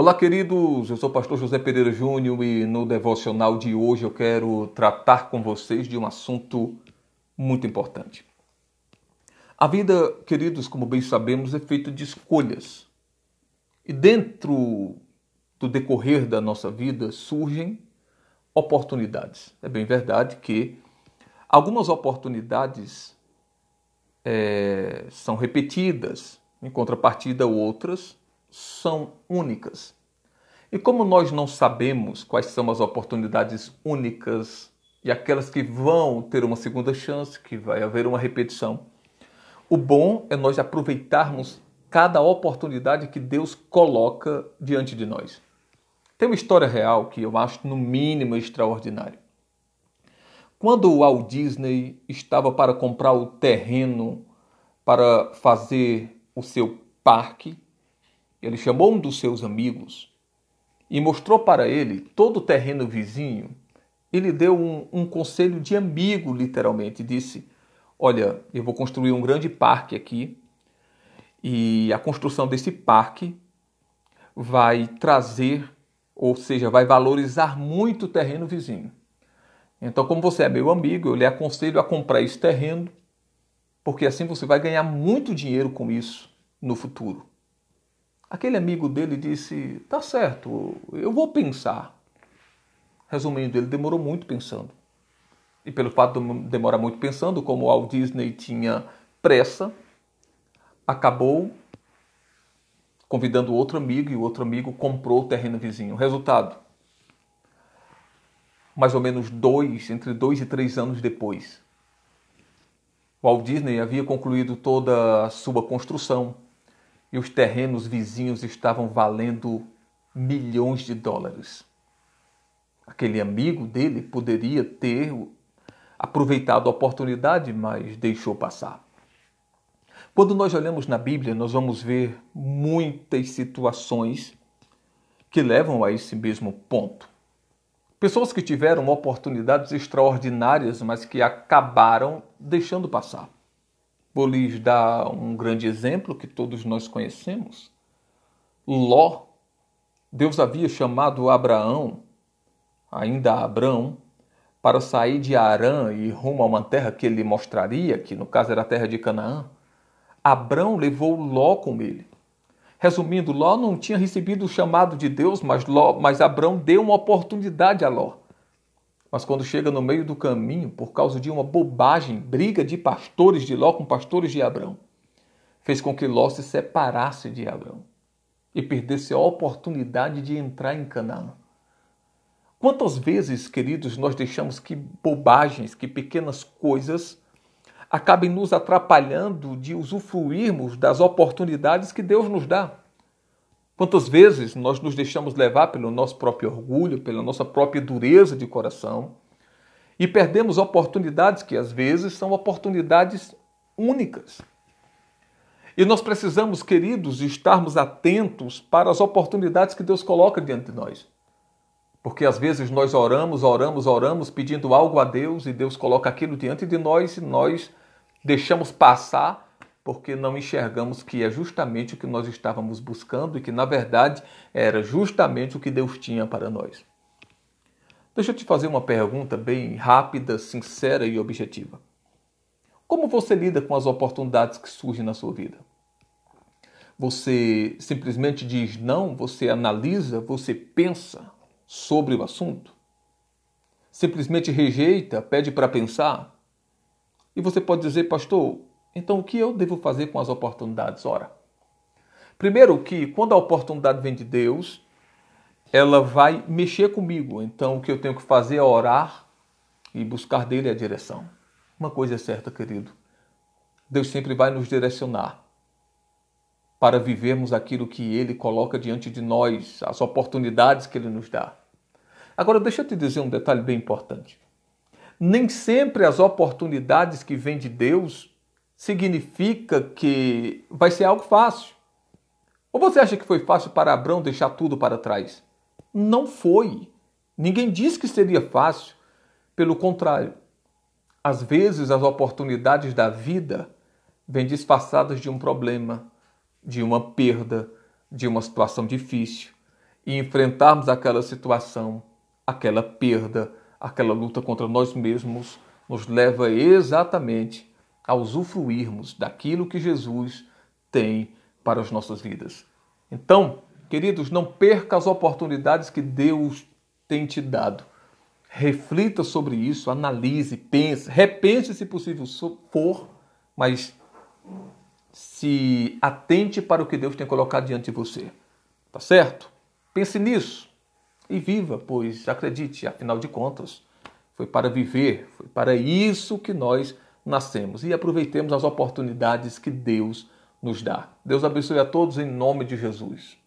Olá, queridos. Eu sou o pastor José Pereira Júnior e no devocional de hoje eu quero tratar com vocês de um assunto muito importante. A vida, queridos, como bem sabemos, é feita de escolhas. E dentro do decorrer da nossa vida surgem oportunidades. É bem verdade que algumas oportunidades é, são repetidas, em contrapartida, outras são únicas. E como nós não sabemos quais são as oportunidades únicas e aquelas que vão ter uma segunda chance, que vai haver uma repetição, o bom é nós aproveitarmos cada oportunidade que Deus coloca diante de nós. Tem uma história real que eu acho no mínimo extraordinária. Quando o Walt Disney estava para comprar o terreno para fazer o seu parque, ele chamou um dos seus amigos e mostrou para ele todo o terreno vizinho. Ele deu um, um conselho de amigo, literalmente. Disse: Olha, eu vou construir um grande parque aqui e a construção desse parque vai trazer, ou seja, vai valorizar muito o terreno vizinho. Então, como você é meu amigo, eu lhe aconselho a comprar esse terreno, porque assim você vai ganhar muito dinheiro com isso no futuro. Aquele amigo dele disse: Tá certo, eu vou pensar. Resumindo, ele demorou muito pensando. E pelo fato de demorar muito pensando, como o Walt Disney tinha pressa, acabou convidando outro amigo e o outro amigo comprou o terreno vizinho. Resultado: mais ou menos dois, entre dois e três anos depois, Walt Disney havia concluído toda a sua construção e os terrenos vizinhos estavam valendo milhões de dólares. Aquele amigo dele poderia ter aproveitado a oportunidade, mas deixou passar. Quando nós olhamos na Bíblia, nós vamos ver muitas situações que levam a esse mesmo ponto. Pessoas que tiveram oportunidades extraordinárias, mas que acabaram deixando passar. Vou dar um grande exemplo que todos nós conhecemos. Ló, Deus havia chamado Abraão, ainda Abraão, para sair de Arã e rumo a uma terra que ele mostraria, que no caso era a terra de Canaã. Abraão levou Ló com ele. Resumindo, Ló não tinha recebido o chamado de Deus, mas, mas Abraão deu uma oportunidade a Ló. Mas quando chega no meio do caminho, por causa de uma bobagem, briga de pastores de Ló com pastores de Abrão, fez com que Ló se separasse de Abrão e perdesse a oportunidade de entrar em Canaã. Quantas vezes, queridos, nós deixamos que bobagens, que pequenas coisas acabem nos atrapalhando de usufruirmos das oportunidades que Deus nos dá? Quantas vezes nós nos deixamos levar pelo nosso próprio orgulho, pela nossa própria dureza de coração e perdemos oportunidades que às vezes são oportunidades únicas. E nós precisamos, queridos, estarmos atentos para as oportunidades que Deus coloca diante de nós. Porque às vezes nós oramos, oramos, oramos pedindo algo a Deus e Deus coloca aquilo diante de nós e nós deixamos passar porque não enxergamos que é justamente o que nós estávamos buscando e que, na verdade, era justamente o que Deus tinha para nós. Deixa eu te fazer uma pergunta bem rápida, sincera e objetiva. Como você lida com as oportunidades que surgem na sua vida? Você simplesmente diz não, você analisa, você pensa sobre o assunto? Simplesmente rejeita, pede para pensar? E você pode dizer, pastor, então, o que eu devo fazer com as oportunidades? Ora, primeiro que quando a oportunidade vem de Deus, ela vai mexer comigo. Então, o que eu tenho que fazer é orar e buscar dele a direção. Uma coisa é certa, querido. Deus sempre vai nos direcionar para vivermos aquilo que ele coloca diante de nós, as oportunidades que ele nos dá. Agora, deixa eu te dizer um detalhe bem importante. Nem sempre as oportunidades que vêm de Deus significa que vai ser algo fácil. Ou você acha que foi fácil para Abraão deixar tudo para trás? Não foi. Ninguém disse que seria fácil. Pelo contrário, às vezes as oportunidades da vida vêm disfarçadas de um problema, de uma perda, de uma situação difícil. e enfrentarmos aquela situação, aquela perda, aquela luta contra nós mesmos, nos leva exatamente a usufruirmos daquilo que Jesus tem para as nossas vidas. Então, queridos, não perca as oportunidades que Deus tem te dado. Reflita sobre isso, analise, pense, repense se possível for, mas se atente para o que Deus tem colocado diante de você. Tá certo? Pense nisso e viva, pois acredite, afinal de contas, foi para viver, foi para isso que nós nascemos e aproveitemos as oportunidades que Deus nos dá. Deus abençoe a todos em nome de Jesus.